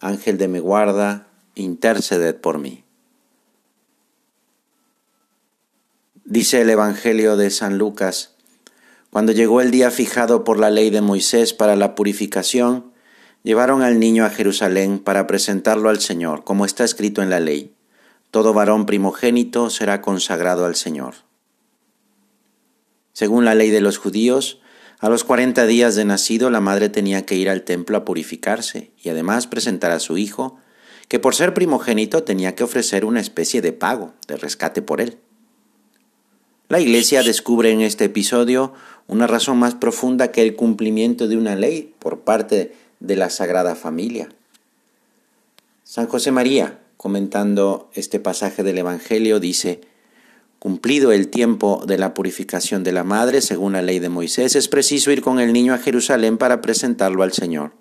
Ángel de mi guarda, interceded por mí. Dice el Evangelio de San Lucas, cuando llegó el día fijado por la ley de Moisés para la purificación, llevaron al niño a Jerusalén para presentarlo al Señor, como está escrito en la ley. Todo varón primogénito será consagrado al Señor. Según la ley de los judíos, a los cuarenta días de nacido la madre tenía que ir al templo a purificarse y además presentar a su hijo, que por ser primogénito tenía que ofrecer una especie de pago, de rescate por él. La Iglesia descubre en este episodio una razón más profunda que el cumplimiento de una ley por parte de la Sagrada Familia. San José María, comentando este pasaje del Evangelio, dice, Cumplido el tiempo de la purificación de la madre, según la ley de Moisés, es preciso ir con el niño a Jerusalén para presentarlo al Señor.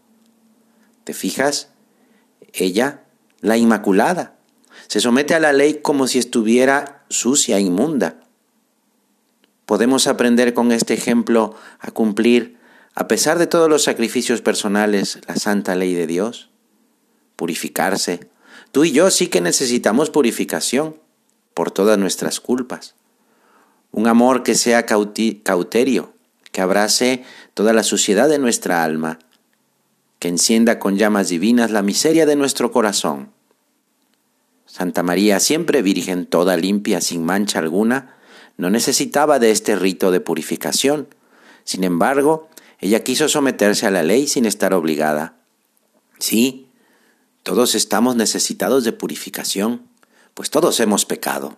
¿Te fijas? Ella, la Inmaculada, se somete a la ley como si estuviera sucia, inmunda. Podemos aprender con este ejemplo a cumplir, a pesar de todos los sacrificios personales, la santa ley de Dios. Purificarse. Tú y yo sí que necesitamos purificación por todas nuestras culpas. Un amor que sea cauterio, que abrace toda la suciedad de nuestra alma, que encienda con llamas divinas la miseria de nuestro corazón. Santa María, siempre virgen, toda limpia, sin mancha alguna, no necesitaba de este rito de purificación. Sin embargo, ella quiso someterse a la ley sin estar obligada. Sí, todos estamos necesitados de purificación pues todos hemos pecado.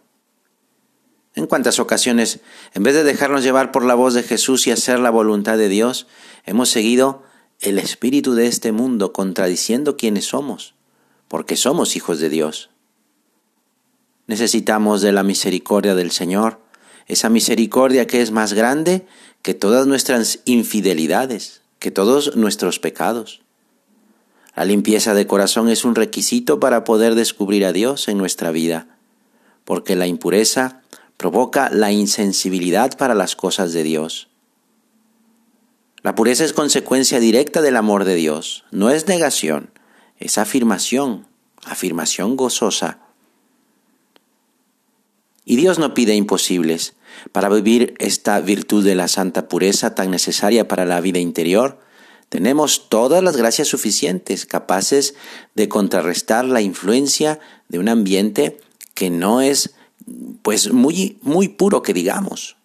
En cuántas ocasiones, en vez de dejarnos llevar por la voz de Jesús y hacer la voluntad de Dios, hemos seguido el espíritu de este mundo contradiciendo quiénes somos, porque somos hijos de Dios. Necesitamos de la misericordia del Señor, esa misericordia que es más grande que todas nuestras infidelidades, que todos nuestros pecados. La limpieza de corazón es un requisito para poder descubrir a Dios en nuestra vida, porque la impureza provoca la insensibilidad para las cosas de Dios. La pureza es consecuencia directa del amor de Dios, no es negación, es afirmación, afirmación gozosa. Y Dios no pide imposibles. Para vivir esta virtud de la santa pureza tan necesaria para la vida interior, tenemos todas las gracias suficientes, capaces de contrarrestar la influencia de un ambiente que no es pues muy muy puro que digamos.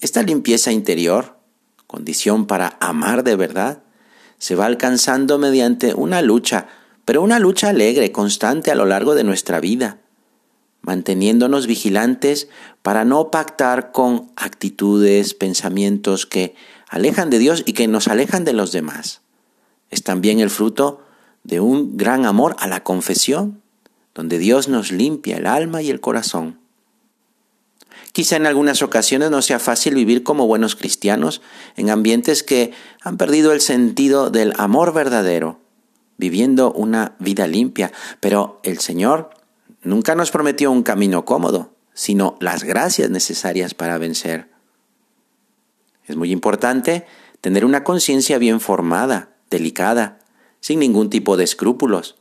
Esta limpieza interior, condición para amar de verdad, se va alcanzando mediante una lucha, pero una lucha alegre, constante a lo largo de nuestra vida, manteniéndonos vigilantes para no pactar con actitudes, pensamientos que alejan de Dios y que nos alejan de los demás. Es también el fruto de un gran amor a la confesión, donde Dios nos limpia el alma y el corazón. Quizá en algunas ocasiones no sea fácil vivir como buenos cristianos en ambientes que han perdido el sentido del amor verdadero, viviendo una vida limpia, pero el Señor nunca nos prometió un camino cómodo, sino las gracias necesarias para vencer. Es muy importante tener una conciencia bien formada, delicada, sin ningún tipo de escrúpulos.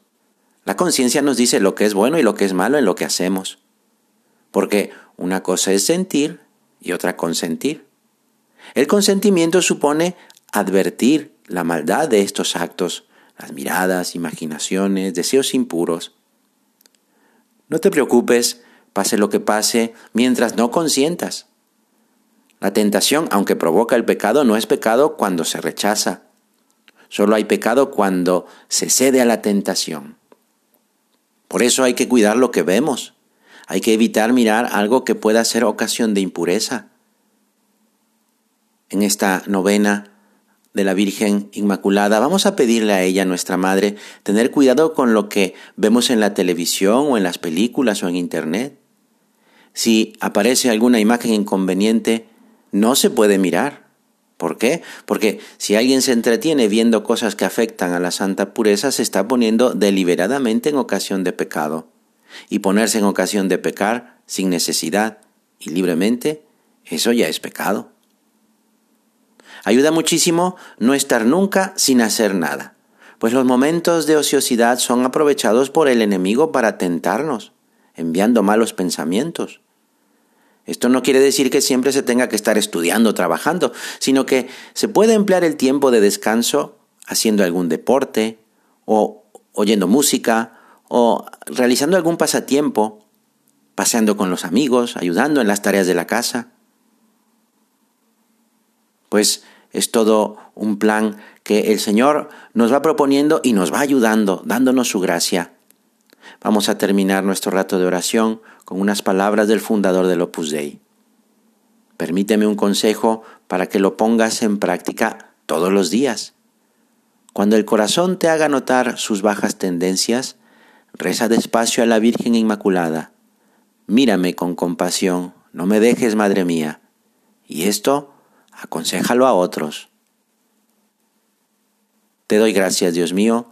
La conciencia nos dice lo que es bueno y lo que es malo en lo que hacemos. Porque una cosa es sentir y otra consentir. El consentimiento supone advertir la maldad de estos actos, las miradas, imaginaciones, deseos impuros. No te preocupes, pase lo que pase, mientras no consientas. La tentación, aunque provoca el pecado, no es pecado cuando se rechaza. Solo hay pecado cuando se cede a la tentación. Por eso hay que cuidar lo que vemos. Hay que evitar mirar algo que pueda ser ocasión de impureza. En esta novena de la Virgen Inmaculada, vamos a pedirle a ella, nuestra Madre, tener cuidado con lo que vemos en la televisión o en las películas o en Internet. Si aparece alguna imagen inconveniente, no se puede mirar. ¿Por qué? Porque si alguien se entretiene viendo cosas que afectan a la santa pureza, se está poniendo deliberadamente en ocasión de pecado. Y ponerse en ocasión de pecar sin necesidad y libremente, eso ya es pecado. Ayuda muchísimo no estar nunca sin hacer nada, pues los momentos de ociosidad son aprovechados por el enemigo para tentarnos, enviando malos pensamientos. Esto no quiere decir que siempre se tenga que estar estudiando trabajando, sino que se puede emplear el tiempo de descanso haciendo algún deporte, o oyendo música, o realizando algún pasatiempo, paseando con los amigos, ayudando en las tareas de la casa. Pues es todo un plan que el Señor nos va proponiendo y nos va ayudando, dándonos su gracia. Vamos a terminar nuestro rato de oración con unas palabras del fundador del Opus Dei. Permíteme un consejo para que lo pongas en práctica todos los días. Cuando el corazón te haga notar sus bajas tendencias, reza despacio a la Virgen Inmaculada. Mírame con compasión, no me dejes, Madre mía. Y esto, aconsejalo a otros. Te doy gracias, Dios mío,